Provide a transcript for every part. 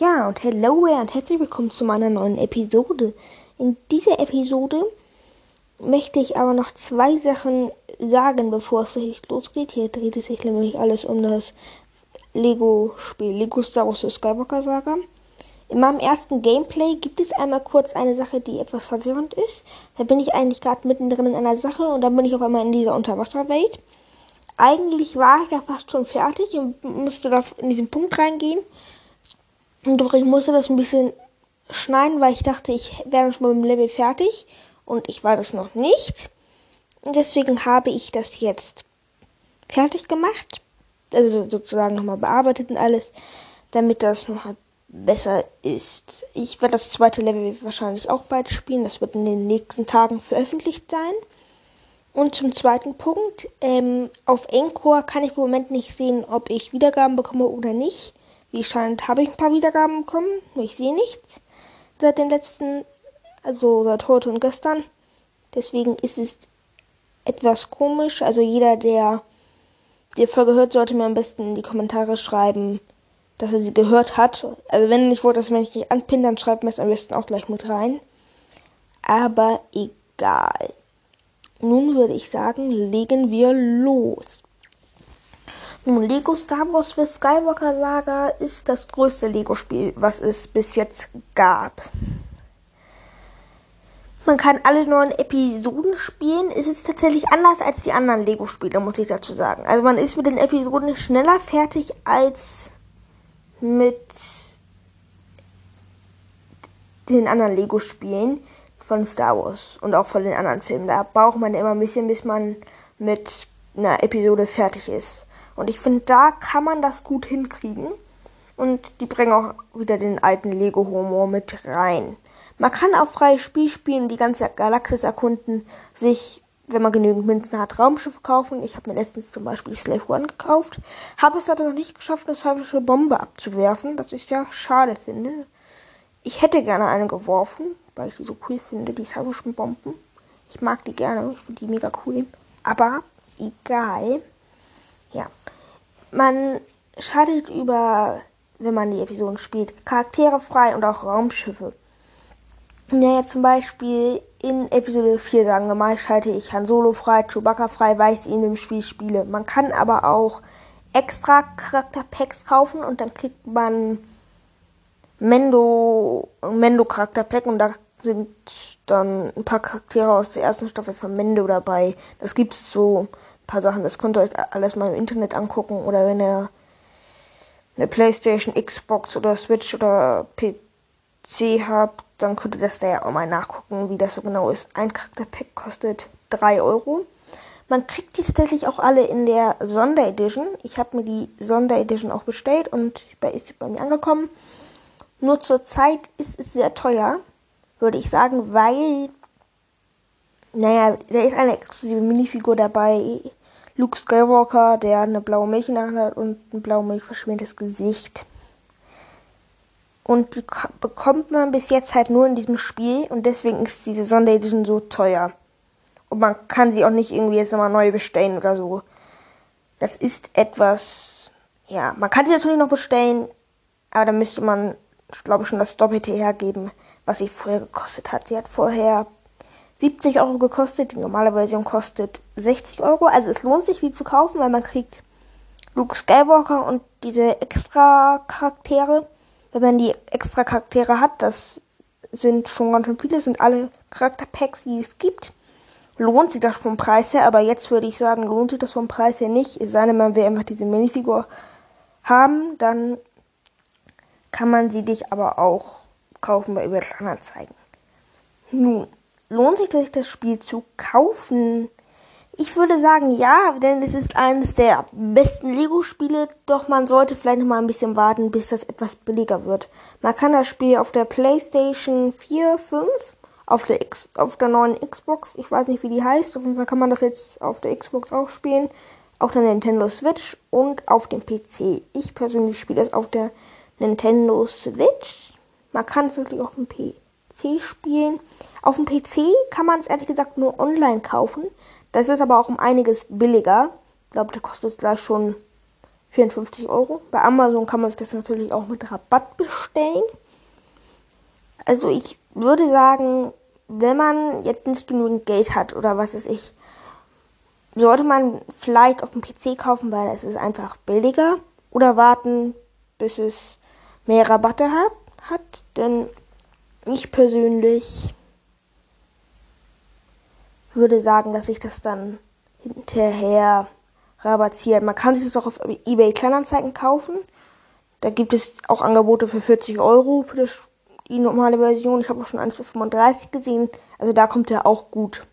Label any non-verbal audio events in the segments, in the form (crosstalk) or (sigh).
Ja, und hello und herzlich willkommen zu meiner neuen Episode. In dieser Episode möchte ich aber noch zwei Sachen sagen, bevor es richtig losgeht. Hier dreht es sich nämlich alles um das Lego-Spiel Lego Star Wars Skywalker Saga. In meinem ersten Gameplay gibt es einmal kurz eine Sache, die etwas verwirrend ist. Da bin ich eigentlich gerade mittendrin in einer Sache und dann bin ich auf einmal in dieser Unterwasserwelt. Eigentlich war ich da fast schon fertig und musste da in diesen Punkt reingehen. Doch ich musste das ein bisschen schneiden, weil ich dachte, ich wäre schon mal mit dem Level fertig. Und ich war das noch nicht. Und deswegen habe ich das jetzt fertig gemacht. Also sozusagen nochmal bearbeitet und alles, damit das nochmal besser ist. Ich werde das zweite Level wahrscheinlich auch bald spielen. Das wird in den nächsten Tagen veröffentlicht sein. Und zum zweiten Punkt. Ähm, auf Encore kann ich im Moment nicht sehen, ob ich Wiedergaben bekomme oder nicht. Wie scheint, habe ich ein paar Wiedergaben bekommen. Nur ich sehe nichts. Seit den letzten, also seit heute und gestern. Deswegen ist es etwas komisch. Also jeder, der die Folge hört, sollte mir am besten in die Kommentare schreiben, dass er sie gehört hat. Also wenn ich wollte, dass man nicht anpinnt, dann schreibt mir es am besten auch gleich mit rein. Aber egal. Nun würde ich sagen, legen wir los. Nun, Lego Star Wars für Skywalker Saga ist das größte Lego-Spiel, was es bis jetzt gab. Man kann alle neuen Episoden spielen. Es ist tatsächlich anders als die anderen Lego-Spiele, muss ich dazu sagen. Also man ist mit den Episoden schneller fertig als mit den anderen Lego-Spielen von Star Wars und auch von den anderen Filmen. Da braucht man immer ein bisschen, bis man mit einer Episode fertig ist. Und ich finde, da kann man das gut hinkriegen. Und die bringen auch wieder den alten Lego-Humor mit rein. Man kann auch freies Spiel spielen, die ganze Galaxis erkunden, sich, wenn man genügend Münzen hat, Raumschiffe kaufen. Ich habe mir letztens zum Beispiel Slave One gekauft. Habe es leider noch nicht geschafft, eine teuflische Bombe abzuwerfen, das ich ja schade finde. Ich hätte gerne eine geworfen, weil ich die so cool finde, die teuflischen Bomben. Ich mag die gerne, ich finde die mega cool. Aber egal. Ja. Man schaltet über, wenn man die Episoden spielt, Charaktere frei und auch Raumschiffe. Naja, zum Beispiel in Episode 4, sagen wir mal, schalte ich Han Solo frei, Chewbacca frei, weil ich ihn im Spiel spiele. Man kann aber auch extra Charakterpacks kaufen und dann kriegt man Mendo, Mendo Charakterpack und da sind dann ein paar Charaktere aus der ersten Staffel von Mendo dabei. Das gibt's so paar Sachen. Das könnt ihr euch alles mal im Internet angucken. Oder wenn ihr eine Playstation, Xbox oder Switch oder PC habt, dann könnt ihr das da ja auch mal nachgucken, wie das so genau ist. Ein Charakterpack kostet 3 Euro. Man kriegt die tatsächlich auch alle in der Sonderedition. Ich habe mir die Sonderedition auch bestellt und ist sie bei mir angekommen. Nur zur Zeit ist es sehr teuer, würde ich sagen, weil, naja, da ist eine exklusive Minifigur dabei, Luke Skywalker, der eine blaue Milch in der Hand hat und ein blau Milch verschmiertes Gesicht. Und die bekommt man bis jetzt halt nur in diesem Spiel und deswegen ist diese Sonderedition so teuer. Und man kann sie auch nicht irgendwie jetzt nochmal neu bestellen oder so. Das ist etwas, ja, man kann sie natürlich noch bestellen, aber da müsste man, glaube ich, schon das Doppelte hergeben, was sie vorher gekostet hat. Sie hat vorher 70 Euro gekostet. Die normale Version kostet 60 Euro. Also es lohnt sich, die zu kaufen, weil man kriegt Luke Skywalker und diese extra Charaktere. Wenn man die extra Charaktere hat, das sind schon ganz schön viele, sind alle Charakterpacks, die es gibt. Lohnt sich das vom Preis her, aber jetzt würde ich sagen, lohnt sich das vom Preis her nicht. Es sei denn, man will einfach diese Minifigur haben, dann kann man sie dich aber auch kaufen bei eBay Kleinanzeigen. Nun, lohnt sich das Spiel zu kaufen? Ich würde sagen ja, denn es ist eines der besten Lego-Spiele, doch man sollte vielleicht noch mal ein bisschen warten, bis das etwas billiger wird. Man kann das Spiel auf der PlayStation 4, 5, auf der, X, auf der neuen Xbox, ich weiß nicht wie die heißt, auf jeden Fall kann man das jetzt auf der Xbox auch spielen, auf der Nintendo Switch und auf dem PC. Ich persönlich spiele es auf der Nintendo Switch. Man kann es auch auf dem PC spielen. Auf dem PC kann man es ehrlich gesagt nur online kaufen. Das ist aber auch um einiges billiger. Ich glaube, der kostet gleich schon 54 Euro. Bei Amazon kann man sich das natürlich auch mit Rabatt bestellen. Also ich würde sagen, wenn man jetzt nicht genügend Geld hat oder was weiß ich, sollte man vielleicht auf dem PC kaufen, weil es ist einfach billiger. Oder warten, bis es mehr Rabatte hat. hat. Denn ich persönlich würde sagen, dass ich das dann hinterher rabattiert. Man kann sich das auch auf eBay Kleinanzeigen kaufen. Da gibt es auch Angebote für 40 Euro für das, die normale Version. Ich habe auch schon eins für 35 gesehen. Also da kommt er auch gut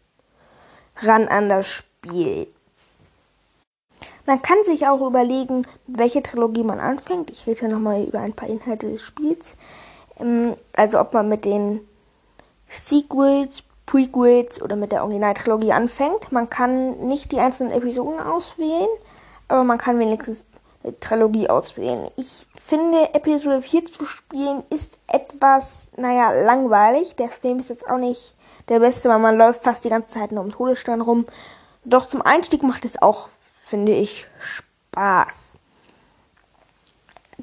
ran an das Spiel. Man kann sich auch überlegen, welche Trilogie man anfängt. Ich rede ja nochmal über ein paar Inhalte des Spiels. Ähm, also ob man mit den Sequels, Prequels oder mit der Originaltrilogie anfängt. Man kann nicht die einzelnen Episoden auswählen, aber man kann wenigstens eine Trilogie auswählen. Ich finde, Episode 4 zu spielen ist etwas, naja, langweilig. Der Film ist jetzt auch nicht der beste, weil man läuft fast die ganze Zeit nur um Todesstern rum. Doch zum Einstieg macht es auch, finde ich, Spaß.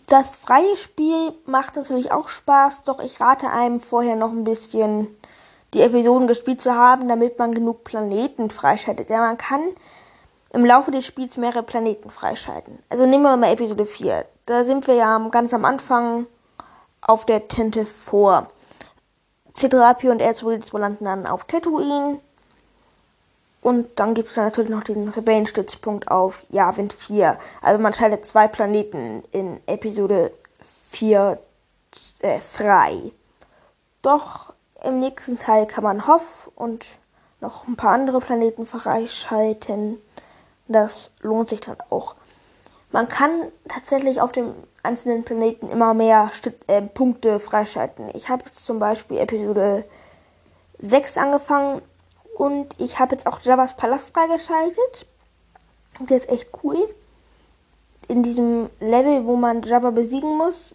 Das freie Spiel macht natürlich auch Spaß, doch ich rate einem vorher noch ein bisschen die Episoden gespielt zu haben, damit man genug Planeten freischaltet. Ja, man kann im Laufe des Spiels mehrere Planeten freischalten. Also nehmen wir mal Episode 4. Da sind wir ja ganz am Anfang auf der Tinte vor. C3PO und R2D2 landen dann auf Tatooine. Und dann gibt es natürlich noch den Rebellenstützpunkt auf Yavin 4. Also man schaltet zwei Planeten in Episode 4 äh, frei. Doch im nächsten Teil kann man Hoff und noch ein paar andere Planeten freischalten. Das lohnt sich dann auch. Man kann tatsächlich auf dem einzelnen Planeten immer mehr Stück, äh, Punkte freischalten. Ich habe jetzt zum Beispiel Episode 6 angefangen und ich habe jetzt auch Javas Palast freigeschaltet. Der ist echt cool. In diesem Level, wo man Java besiegen muss,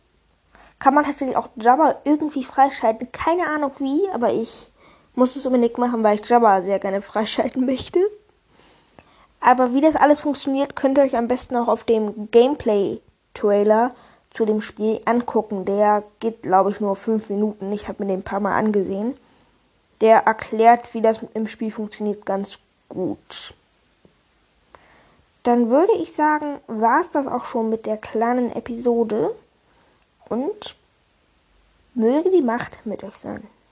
kann man tatsächlich auch Jabba irgendwie freischalten. Keine Ahnung wie, aber ich muss es unbedingt machen, weil ich Jabba sehr gerne freischalten (laughs) möchte. Aber wie das alles funktioniert, könnt ihr euch am besten auch auf dem Gameplay-Trailer zu dem Spiel angucken. Der geht, glaube ich, nur fünf Minuten. Ich habe mir den ein paar Mal angesehen. Der erklärt, wie das im Spiel funktioniert, ganz gut. Dann würde ich sagen, war es das auch schon mit der kleinen Episode und möge die Macht mit euch sein.